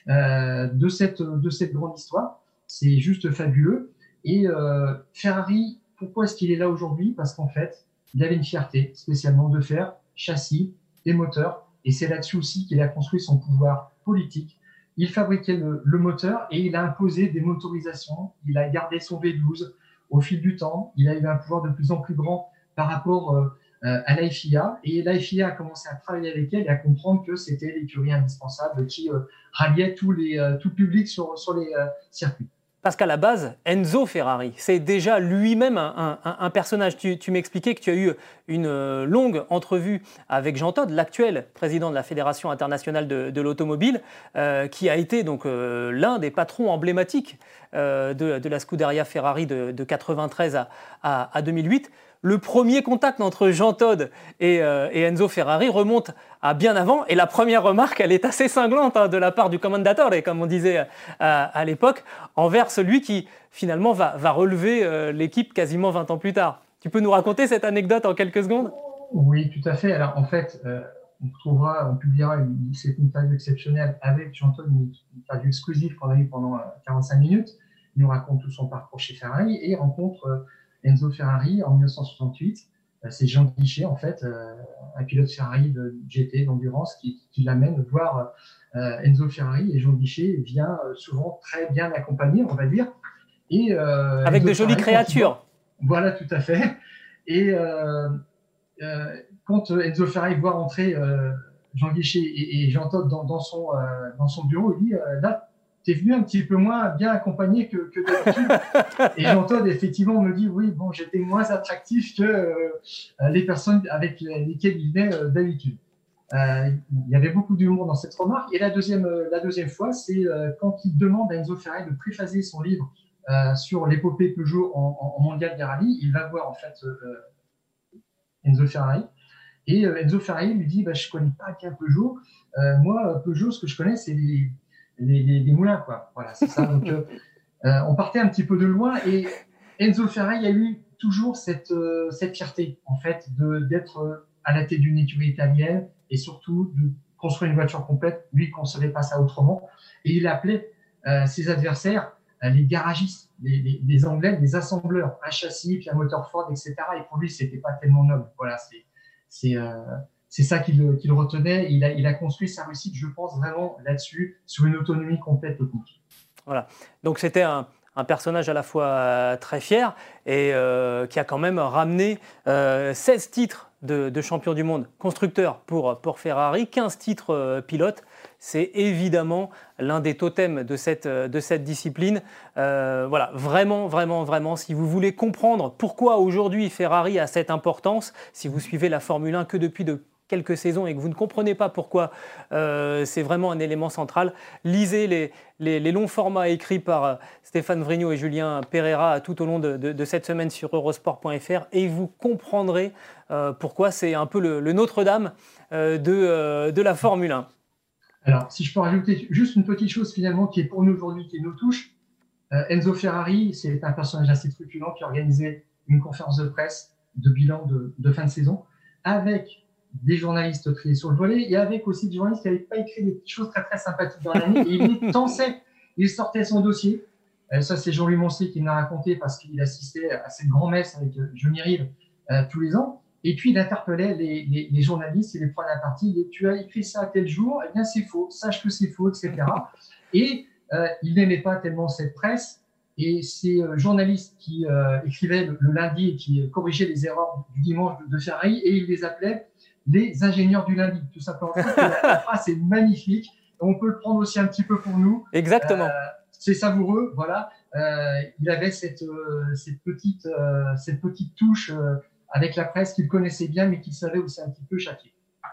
Speaker 2: euh, euh, de, cette, de cette grande histoire. C'est juste fabuleux. Et euh, Ferrari, pourquoi est-ce qu'il est là aujourd'hui? Parce qu'en fait, il avait une fierté spécialement de faire châssis et moteur. Et c'est là-dessus aussi qu'il a construit son pouvoir politique. Il fabriquait le, le, moteur et il a imposé des motorisations. Il a gardé son V12 au fil du temps, il a eu un pouvoir de plus en plus grand par rapport euh, à la FIA et la FIA a commencé à travailler avec elle et à comprendre que c'était l'écurie indispensable qui ralliait tous les, tout le public sur les circuits.
Speaker 1: Parce qu'à la base, Enzo Ferrari, c'est déjà lui-même un, personnage. Tu, m'expliquais que tu as eu une euh, longue entrevue avec Jean Todt, l'actuel président de la Fédération internationale de, l'automobile, euh, qui a été donc euh, l'un des patrons emblématiques de, la Scuderia Ferrari de, 1993 à, à 2008 le premier contact entre Jean Todt euh, et, Enzo Ferrari remonte à bien avant. Et la première remarque, elle est assez cinglante hein, de la part du commandatore, et comme on disait euh, à, l'époque, envers celui qui finalement va, relever euh, l'équipe quasiment 20 ans plus tard. Tu peux nous raconter cette anecdote en quelques secondes?
Speaker 2: Oui, tout à fait. Alors en fait, on trouvera, on publiera une, cette interview exceptionnelle avec Jean Todt, une interview exclusive qu'on a eue pendant 45 minutes. Il nous raconte tout son parcours chez Ferrari et rencontre Enzo Ferrari en 1968. Euh, c'est Jean Guichet, en fait, euh, un pilote Ferrari de GT, d'endurance, qui, l'amène voir euh, Enzo Ferrari. Et Jean Guichet vient souvent très bien accompagné, on va dire.
Speaker 1: Et, Avec de jolies créatures.
Speaker 2: voilà, tout à fait. Et quand Enzo Ferrari voit entrer Jean Guichet et, Jean Todt dans, son, dans son bureau, il dit là, t'es venu un petit peu moins bien accompagné que, que d'habitude. et Jean-Todd, effectivement, me dit, oui, bon, j'étais moins attractif que euh, les personnes avec lesquelles il venait euh, d'habitude. Euh, il y avait beaucoup d'humour dans cette remarque. Et la deuxième, la deuxième fois, c'est quand il demande à Enzo Ferrari de préphaser son livre sur l'épopée Peugeot en, en, mondial des rallyes. Il va voir, en fait, Enzo Ferrari. Et Enzo Ferrari lui dit, bah, je connais pas bien Peugeot. moi, Peugeot, ce que je connais, c'est les les, moulins, quoi. Voilà, c'est ça. Donc, euh, euh, on partait un petit peu de loin et Enzo Ferrari a eu toujours cette, euh, cette fierté, en fait, d'être à la tête d'une écurie italienne et surtout de construire une voiture complète. Lui, il ne concevait pas ça autrement. Et il appelait ses adversaires les garagistes, les, les, Anglais, les assembleurs, un châssis, puis un moteur Ford, etc. Et pour lui, c'était pas tellement noble. Voilà, c'est c'est ça qui le, retenait. Il a, construit sa réussite, je pense, vraiment là-dessus, sur une autonomie complète technique.
Speaker 1: Voilà. Donc c'était un, personnage à la fois euh, très fier et euh, qui a quand même ramené 16 euh, titres de, champion du monde constructeur pour, pour Ferrari, 15 titres pilotes. C'est évidemment l'un des totems de cette, de cette discipline. voilà, vraiment, vraiment, vraiment, si vous voulez comprendre pourquoi aujourd'hui Ferrari a cette importance, si vous suivez la Formule 1 que depuis de quelques saisons et que vous ne comprenez pas pourquoi euh, c'est vraiment un élément central, lisez les, les, longs formats écrits par euh, Stéphane Vrignot et Julien Pereira tout au long de, cette semaine sur eurosport.fr et vous comprendrez euh, pourquoi c'est un peu le, Notre-Dame de, de la Formule 1.
Speaker 2: Alors, si je peux rajouter juste une petite chose finalement qui est pour nous aujourd'hui, qui nous touche. Enzo Ferrari, c'est un personnage assez truculent qui a organisé une conférence de presse de bilan de, de fin de saison avec des journalistes triés sur le volet et avec aussi des journalistes qui n'avaient pas écrit des choses très très sympathiques dans l'année. Et il tensait, il sortait son dossier. Euh, ça, c'est Jean-Louis Moncey qui l'a raconté parce qu'il assistait à cette grand-messe avec euh, Johnny Rive euh, tous les ans. Et puis, il interpellait les, journalistes et les prenait à partie. Et tu as écrit ça à tel jour, eh bien, c'est faux, sache que c'est faux, etc. Et il n'aimait pas tellement cette presse. Et ces journalistes qui écrivaient le, lundi et qui corrigeaient les erreurs du dimanche de, de Ferrari, et il les appelait les ingénieurs du lundi, tout simplement. la, phrase est magnifique. On peut le prendre aussi un petit peu pour nous.
Speaker 1: Exactement. Euh,
Speaker 2: c'est savoureux, voilà. Euh, il avait cette, euh, cette, petite, cette petite touche avec la presse qu'il connaissait bien, mais qu'il savait aussi un petit peu châtier.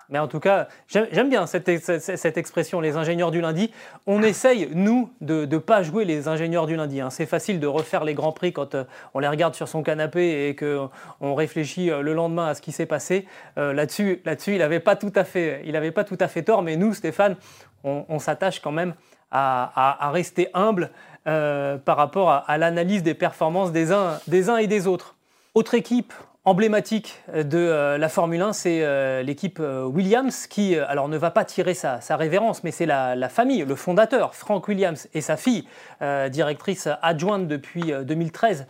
Speaker 1: Mais en tout cas, j'aime bien cette, expression, les ingénieurs du lundi. On essaye, nous, de ne pas jouer les ingénieurs du lundi. Hein. C'est facile de refaire les grands prix quand euh, on les regarde sur son canapé et qu'on réfléchit euh, le lendemain à ce qui s'est passé. Euh, là-dessus, là-dessus, il n'avait pas, tout à fait, pas tout à fait tort. Mais nous, Stéphane, on, s'attache quand même à, rester humble par rapport à, à l'analyse des performances des uns, des uns et des autres. Autre équipe emblématique de euh, la Formule 1, c'est euh, l'équipe euh, Williams qui, alors ne va pas tirer sa, révérence, mais c'est la, famille, le fondateur, Frank Williams et sa fille, directrice adjointe depuis 2013,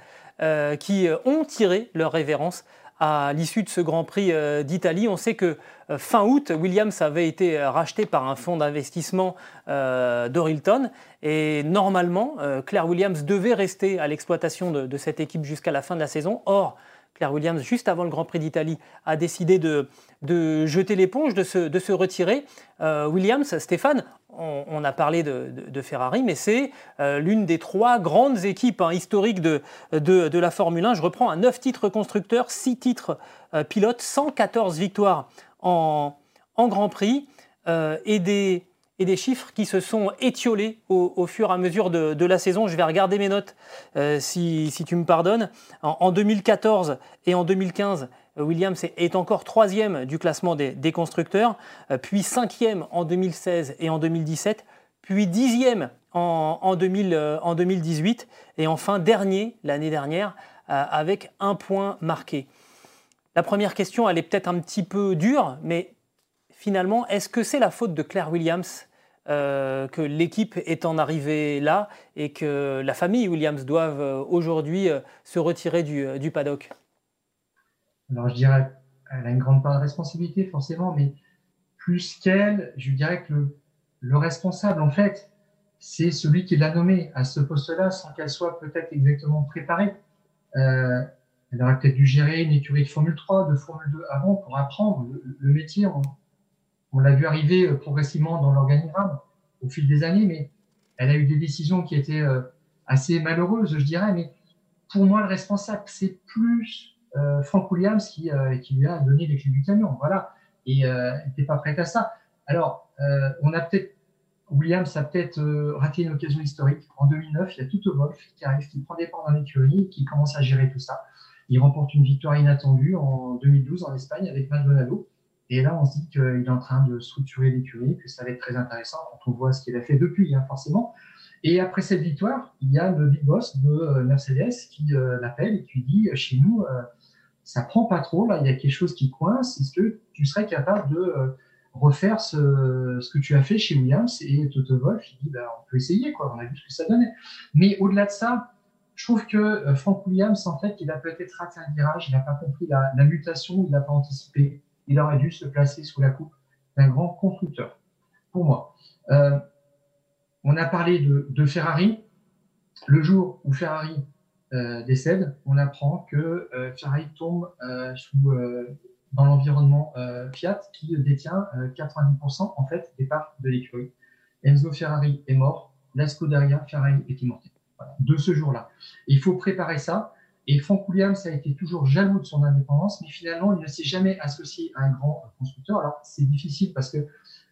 Speaker 1: qui ont tiré leur révérence à l'issue de ce Grand Prix d'Italie. On sait que fin août, Williams avait été racheté par un fonds d'investissement d'Orilton et normalement, Claire Williams devait rester à l'exploitation de, de cette équipe jusqu'à la fin de la saison. Or, Claire Williams, juste avant le Grand Prix d'Italie, a décidé de, jeter l'éponge, de se, retirer. Williams, Stéphane, on, a parlé de, Ferrari, mais c'est l'une des trois grandes équipes hein, historiques de, la Formule 1. Je reprends un 9 titres constructeurs, 6 titres pilotes, 114 victoires en, en Grand Prix et des et des chiffres qui se sont étiolés au, fur et à mesure de, la saison. Je vais regarder mes notes euh, si, tu me pardonnes. En, 2014 et en 2015, Williams est, encore troisième du classement des, constructeurs, euh, puis cinquième en 2016 et en 2017, puis dixième en, en 2018 euh, et enfin dernier l'année dernière avec un point marqué. La première question, elle est peut-être un petit peu dure, mais finalement, est-ce que c'est la faute de Claire Williams? Euh, que l'équipe est en arrivée là et que la famille Williams doivent euh, aujourd'hui euh, se retirer du, paddock
Speaker 2: Alors je dirais, elle a une grande part de responsabilité forcément, mais plus qu'elle, je dirais que le, responsable en fait, c'est celui qui l'a nommé à ce poste-là sans qu'elle soit peut-être exactement préparée. elle aurait peut-être dû gérer une écurie de Formule 3, de Formule 2 avant pour apprendre le, métier. On l'a vu arriver euh, progressivement dans l'organigramme au fil des années, mais elle a eu des décisions qui étaient euh, assez malheureuses, je dirais. Mais pour moi, le responsable, c'est plus euh, Frank Williams qui, qui, lui a donné les clés du camion. Voilà. Et elle n'était pas prête à ça. Alors, on a peut-être Williams a peut-être raté une occasion historique. En 2009, il y a Toto Wolf qui arrive, qui prend des parts dans l'écurie qui commence à gérer tout ça. Il remporte une victoire inattendue en 2012 en Espagne avec Maldonado. Et là, on se dit qu'il est en train de structurer l'écurie, que ça va être très intéressant quand on voit ce qu'il a fait depuis, hein, forcément. Et après cette victoire, il y a le big boss de euh, Mercedes qui euh, l'appelle et qui dit chez nous, euh, ça prend pas trop, là, il y a quelque chose qui coince. Est-ce que tu serais capable de refaire ce, que tu as fait chez Williams Et Toto Wolff, il dit bah, on peut essayer. On a vu ce que ça donnait. Mais au-delà de ça, je trouve que Frank Williams, en fait, il a peut-être raté un virage, il n'a pas compris la, la mutation, il n'a pas anticipé il aurait dû se placer sous la coupe d'un grand constructeur, pour moi. Euh, on a parlé de, Ferrari. Le jour où Ferrari euh, décède, on apprend que euh, Ferrari tombe dans l'environnement Fiat, qui détient 90% en fait des parts de l'écurie. Enzo Ferrari est mort, la Scuderia Ferrari est immortelle. de ce jour-là. Il faut préparer ça. Et Frank Williams a été toujours jaloux de son indépendance, mais finalement, il ne s'est jamais associé à un grand constructeur. Alors, c'est difficile parce que euh,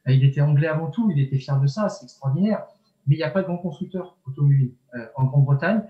Speaker 2: il était anglais avant tout, il était fier de ça, c'est extraordinaire. Mais il n'y a pas de grand constructeur automobile euh, en Grande-Bretagne.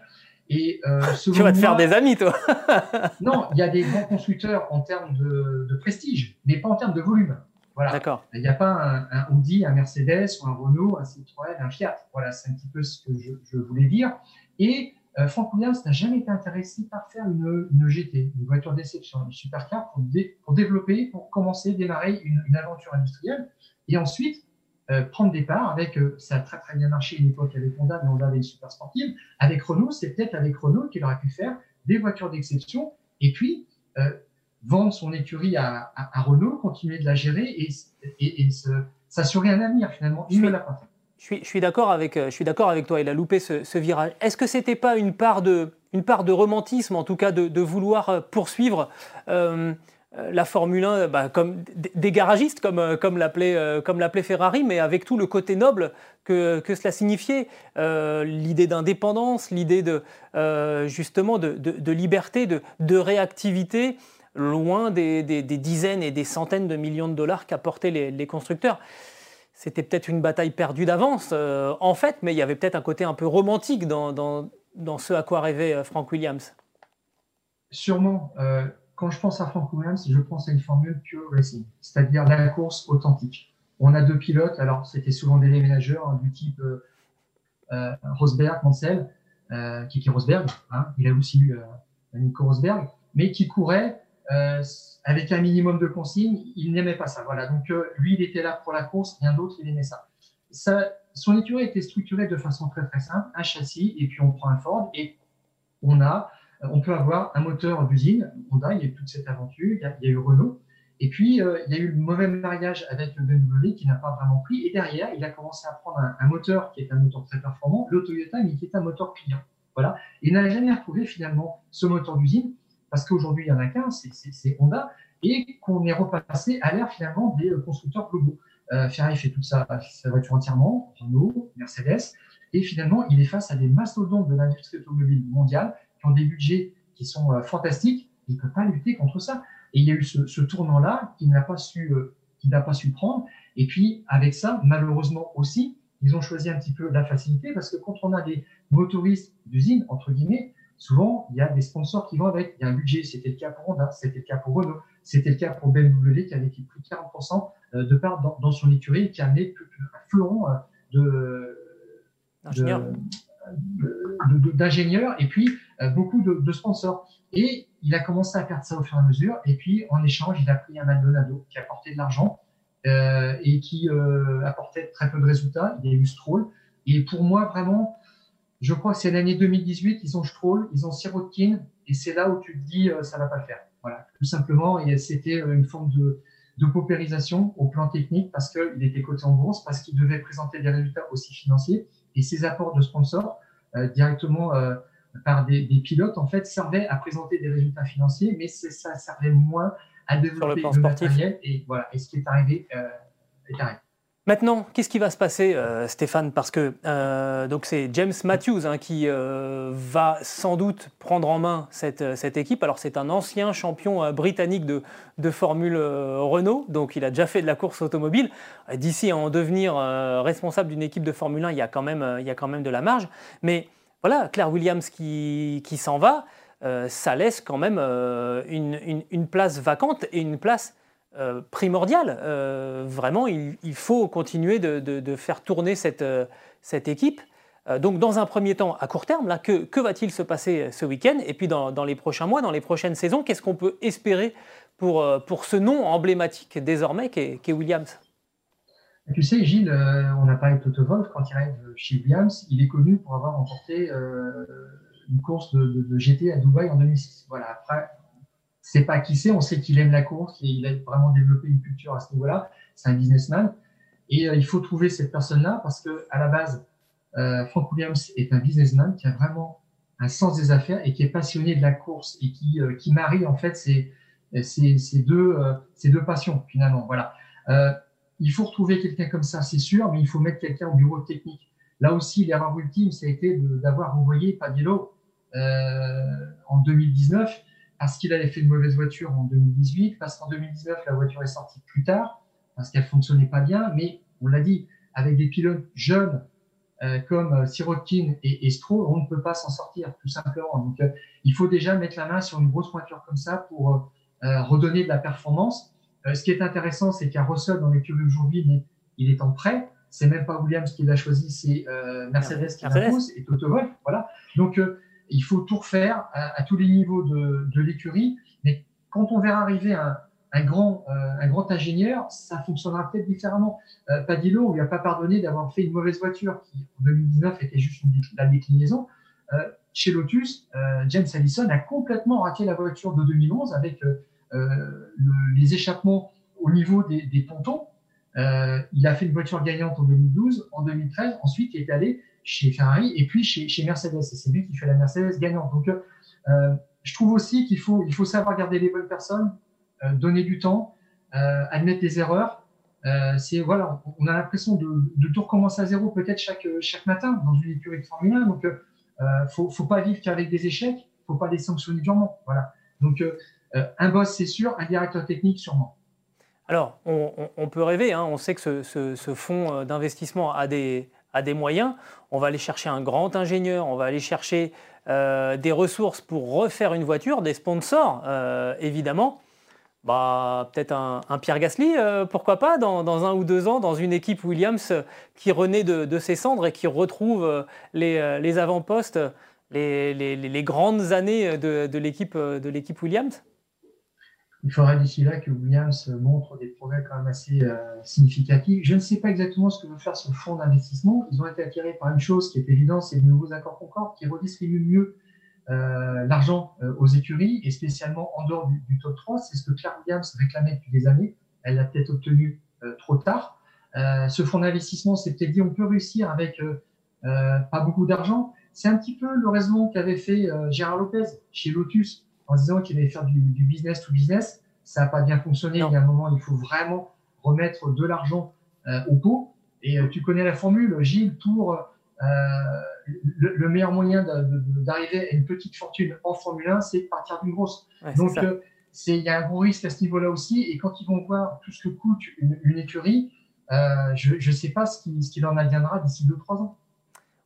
Speaker 1: Et euh, tu vas te faire des amis, toi.
Speaker 2: non, il y a des grands constructeurs en termes de, prestige, mais pas en termes de volume. Voilà. D'accord. Il n'y a pas un, un, Audi, un Mercedes ou un Renault, un Citroën, un Fiat. Voilà, c'est un petit peu ce que je, je voulais dire. Et euh, Frank Williams n'a jamais été intéressé par faire une, GT, une voiture d'exception, une supercar pour, pour développer, pour commencer, démarrer une, aventure industrielle et ensuite euh, prendre des parts avec, euh, ça a très très bien marché à une époque avec Honda, mais Honda avait une super sportive. Avec Renault, c'est peut-être avec Renault qu'il aurait pu faire des voitures d'exception et puis vendre son écurie à, Renault, continuer de la gérer et, et, s'assurer un avenir finalement. Il ne l'a pas fait.
Speaker 1: Je suis, d'accord avec, euh, toi, il a loupé ce, virage. Est-ce que ce n'était pas une part, de, romantisme, en tout cas de, vouloir euh, poursuivre euh, la Formule 1 bah, comme des garagistes, comme, l'appelait Ferrari, mais avec tout le côté noble que, cela signifiait, l'idée d'indépendance, l'idée de, justement de, liberté, de, réactivité, loin des, dizaines et des centaines de millions de dollars qu'apportaient les constructeurs c'était peut-être une bataille perdue d'avance, euh, en fait, mais il y avait peut-être un côté un peu romantique dans, ce à quoi rêvait euh, Frank Williams.
Speaker 2: Sûrement. Euh, quand je pense à Frank Williams, je pense à une formule pure racing, c'est-à-dire la course authentique. On a deux pilotes, alors c'était souvent des déménageurs hein, du type Rosberg, Mansell, Kiki Rosberg, hein, il a aussi eu Nico Rosberg, mais qui couraient euh, avec un minimum de consignes, il n'aimait pas ça. Voilà. Donc euh, lui, il était là pour la course, rien d'autre, il aimait ça. ça. Son écurie était structurée de façon très très simple, un châssis et puis on prend un Ford et on a, on peut avoir un moteur d'usine. Honda, il y a eu toute cette aventure, il y a, eu Renault. Et puis, euh, il y a eu le mauvais mariage avec le BMW qui n'a pas vraiment pris. Et derrière, il a commencé à prendre un, moteur qui est un moteur très performant, le Toyota, mais qui est un moteur client. Voilà. Il n'a jamais retrouvé finalement ce moteur d'usine parce qu'aujourd'hui, il n'y en a qu'un, c'est Honda, et qu'on est repassé à l'ère finalement des constructeurs globaux. Ferrari fait toute sa, sa voiture entièrement, Renault, Mercedes, et finalement, il est face à des mastodontes de l'industrie automobile mondiale qui ont des budgets qui sont fantastiques, il ne peut pas lutter contre ça. Et il y a eu ce, tournant-là qu'il n'a pas su, qu'il n'a pas su prendre. Et puis, avec ça, malheureusement aussi, ils ont choisi un petit peu la facilité parce que quand on a des motoristes d'usine, entre guillemets, souvent, il y a des sponsors qui vont avec. Il y a un budget. C'était le cas pour Honda, c'était le cas pour Renault, c'était le cas pour BMW qui avait plus de 40% euh, de part dans, son écurie et qui a amené un fleuron euh, de, d'ingénieurs et puis euh, beaucoup de, sponsors. Et il a commencé à perdre ça au fur et à mesure. Et puis, en échange, il a pris un Maldonado qui a apporté de l'argent euh, et qui euh, apportait très peu de résultats. Il y a eu Stroll. Et pour moi, vraiment, je crois que c'est l'année 2018, ils ont Stroll, ils ont Sirotkin, et c'est là où tu te dis, euh, ça va pas le faire. Voilà, tout simplement. Et c'était une forme de, de paupérisation au plan technique parce qu'il était coté en bourse, parce qu'il devait présenter des résultats aussi financiers. Et ses apports de sponsors directement par des, des, pilotes, en fait, servaient à présenter des résultats financiers, mais ça servait moins à développer le, matériel. Et voilà, et ce qui est arrivé euh, est arrivé.
Speaker 1: Maintenant, qu'est-ce qui va se passer, euh, Stéphane? Parce que euh, c'est James Matthews hein, qui va sans doute prendre en main cette, cette équipe. Alors c'est un ancien champion britannique de, de Formule Renault, donc il a déjà fait de la course automobile. D'ici à en devenir responsable d'une équipe de Formule 1, il y, a quand même, il y a quand même de la marge. Mais voilà, Claire Williams qui, qui s'en va. Euh, ça laisse quand même euh, une, place vacante et une place euh, primordiale. vraiment, il, faut continuer de, faire tourner cette, cette équipe. donc, dans un premier temps, à court terme, là, que, va-t-il se passer ce week-end? Et puis, dans, les prochains mois, dans les prochaines saisons, qu'est-ce qu'on peut espérer pour, ce nom emblématique désormais qu'est Williams?
Speaker 2: Tu sais, Gilles, on n'a pas de Toto Wolff quand il arrive chez Williams. Il est connu pour avoir remporté une course de, GT à Dubaï en 2006. Voilà. Après, c'est pas qui c'est, on sait qu'il aime la course et il a vraiment développé une culture à ce niveau-là. C'est un businessman. Et euh, il faut trouver cette personne-là parce que à la base, euh, Frank Williams est un businessman qui a vraiment un sens des affaires et qui est passionné de la course et qui, euh, qui marie en fait ces, ces, deux, ces deux passions finalement. Voilà. il faut retrouver quelqu'un comme ça, c'est sûr, mais il faut mettre quelqu'un au bureau technique. Là aussi, l'erreur ultime, ça a été d'avoir envoyé Padillo euh, en 2019 parce qu'il avait fait une mauvaise voiture en 2018, parce qu'en 2019, la voiture est sortie plus tard, parce qu'elle fonctionnait pas bien, mais on l'a dit, avec des pilotes jeunes euh, comme euh, Sirotkin et, et Stroll, on ne peut pas s'en sortir, tout simplement. Donc, il faut déjà mettre la main sur une grosse voiture comme ça pour redonner de la performance. ce qui est intéressant, c'est a Russell dans l'écurie aujourd'hui, mais il est en prêt. C'est même pas Williams qui l'a choisi, c'est Mercedes qui l'impose et Toto Wolff. Voilà. Donc, il faut tout refaire à, tous les niveaux de, l'écurie. Mais quand on verra arriver un, un grand, euh, un grand ingénieur, ça fonctionnera peut-être différemment. Euh, Padillo, on lui a pas pardonné d'avoir fait une mauvaise voiture qui, en 2019, était juste la déclinaison. Euh, chez Lotus, euh, James Allison a complètement raté la voiture de 2011 avec le, les échappements au niveau des, des pontons. il a fait une voiture gagnante en 2012, en 2013. Ensuite, il est allé chez Ferrari et puis chez, Mercedes. Et c'est lui qui fait la Mercedes gagnante. Donc, euh, je trouve aussi qu'il faut, il faut savoir garder les bonnes personnes, euh, donner du temps, euh, admettre les erreurs. Euh, c'est voilà, on a l'impression de, de, tout recommencer à zéro peut-être chaque chaque matin dans une écurie de Formule 1. Donc, euh, faut faut pas vivre qu'avec des échecs, faut pas les sanctionner durement. Voilà. Donc, un boss c'est sûr, un directeur technique sûrement.
Speaker 1: Alors, on peut rêver. Hein. On sait que ce, ce, ce fonds d'investissement a des a des moyens, on va aller chercher un grand ingénieur, on va aller chercher euh, des ressources pour refaire une voiture, des sponsors, euh, évidemment. Bah, peut-être un, Pierre Gasly, euh, pourquoi pas, dans, un ou deux ans, dans une équipe Williams qui renaît de, ses cendres et qui retrouve les, avant-postes, les, grandes années de, de l'équipe Williams
Speaker 2: il faudrait d'ici là que Williams montre des progrès quand même assez euh, significatifs. Je ne sais pas exactement ce que veut faire ce fonds d'investissement. Ils ont été attirés par une chose qui est évidente, c'est de nouveaux accords Concorde qui redistribuent mieux euh, l'argent euh, aux écuries et spécialement en dehors du, du top 3. C'est ce que Claire Williams réclamait depuis des années. Elle l'a peut-être obtenu trop tard. ce fonds d'investissement s'est peut-être dit on peut réussir avec pas beaucoup d'argent. C'est un petit peu le raisonnement qu'avait fait Gérard Lopez chez Lotus en disant qu'il allait faire du, business to business. Ça n'a pas bien fonctionné. Il y a un moment, il faut vraiment remettre de l'argent au pot. Et tu connais la formule, Gilles, pour le, meilleur moyen d'arriver à une petite fortune en Formule 1, c'est partir d'une grosse. Donc, il y a un gros risque à ce niveau-là aussi. Et quand ils vont voir tout ce que coûte une, écurie, euh, je ne sais pas ce qu'il en adviendra d'ici 2-3 ans.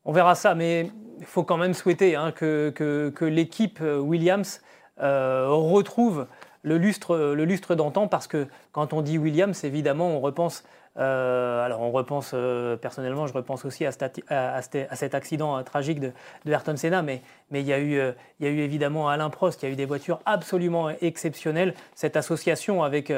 Speaker 1: On verra ça, mais il faut quand même souhaiter hein, que, que, l'équipe euh, Williams euh, retrouve le lustre, d'antan, parce que quand on dit Williams, évidemment, on repense euh, alors on repense, euh, personnellement, je repense aussi à, cet accident tragique de, Ayrton Senna, mais, il, y a eu, évidemment Alain Prost, il y a eu des voitures absolument exceptionnelles. Cette association avec,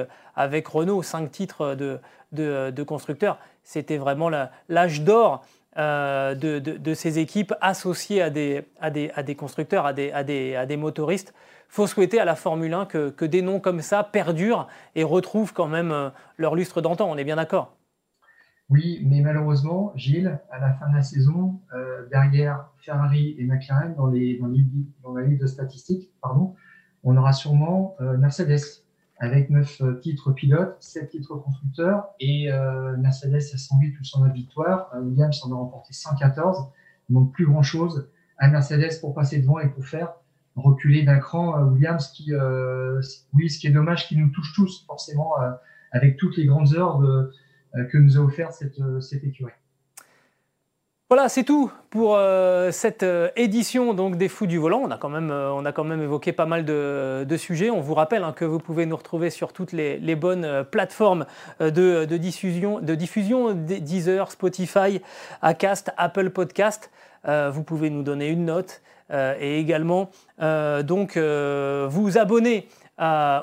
Speaker 1: Renault, cinq titres de, de, constructeurs, c'était vraiment l'âge d'or de, ces équipes associées à des, constructeurs, à des motoristes faut souhaiter à la Formule 1 que, des noms comme ça perdurent et retrouvent quand même euh, leur lustre d'antan. On est bien d'accord.
Speaker 2: Oui, mais malheureusement, Gilles, à la fin de la saison, euh, derrière Ferrari et McLaren, dans, les, dans, la liste de statistiques, pardon, on aura sûrement euh, Mercedes avec 9 titres pilotes, 7 titres constructeurs, et Mercedes a 108 ou 109 victoires, Williams en a remporté 114, donc plus grand-chose à Mercedes pour passer devant et pour faire reculer d'un cran euh, Williams qui, euh, oui, ce qui est dommage, qui nous touche tous forcément euh, avec toutes les grandes heures que nous a offert cette, cette écurie.
Speaker 1: Voilà, c'est tout pour cette édition donc des Fous du volant. On a quand même, on a quand même évoqué pas mal de, sujets. On vous rappelle hein, que vous pouvez nous retrouver sur toutes les, bonnes plateformes de, diffusion, de diffusion, Deezer, Spotify, Acast, Apple Podcast. vous pouvez nous donner une note. Euh, et également euh, donc euh, vous abonner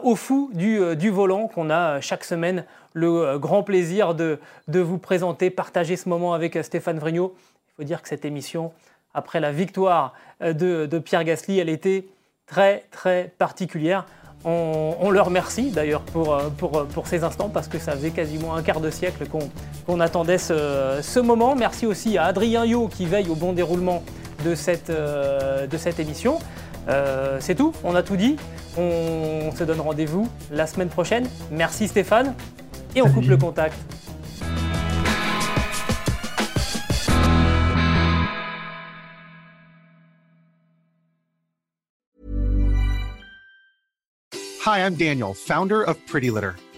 Speaker 1: au fou du, volant qu'on a chaque semaine le grand plaisir de, vous présenter, partager ce moment avec Stéphane Vrignot. Il faut dire que cette émission, après la victoire de, Pierre Gasly, elle était très très particulière. On, on le remercie d'ailleurs pour, pour, pour, ces instants parce que ça faisait quasiment un quart de siècle qu'on attendait ce, ce, moment. Merci aussi à Adrien Yo qui veille au bon déroulement de cette, euh, de cette émission. Euh, c'est tout, on a tout dit. On se donne rendez-vous la semaine prochaine. Merci Stéphane. Et on coupe le contact.
Speaker 3: Hi, I'm Daniel, founder of Pretty Litter.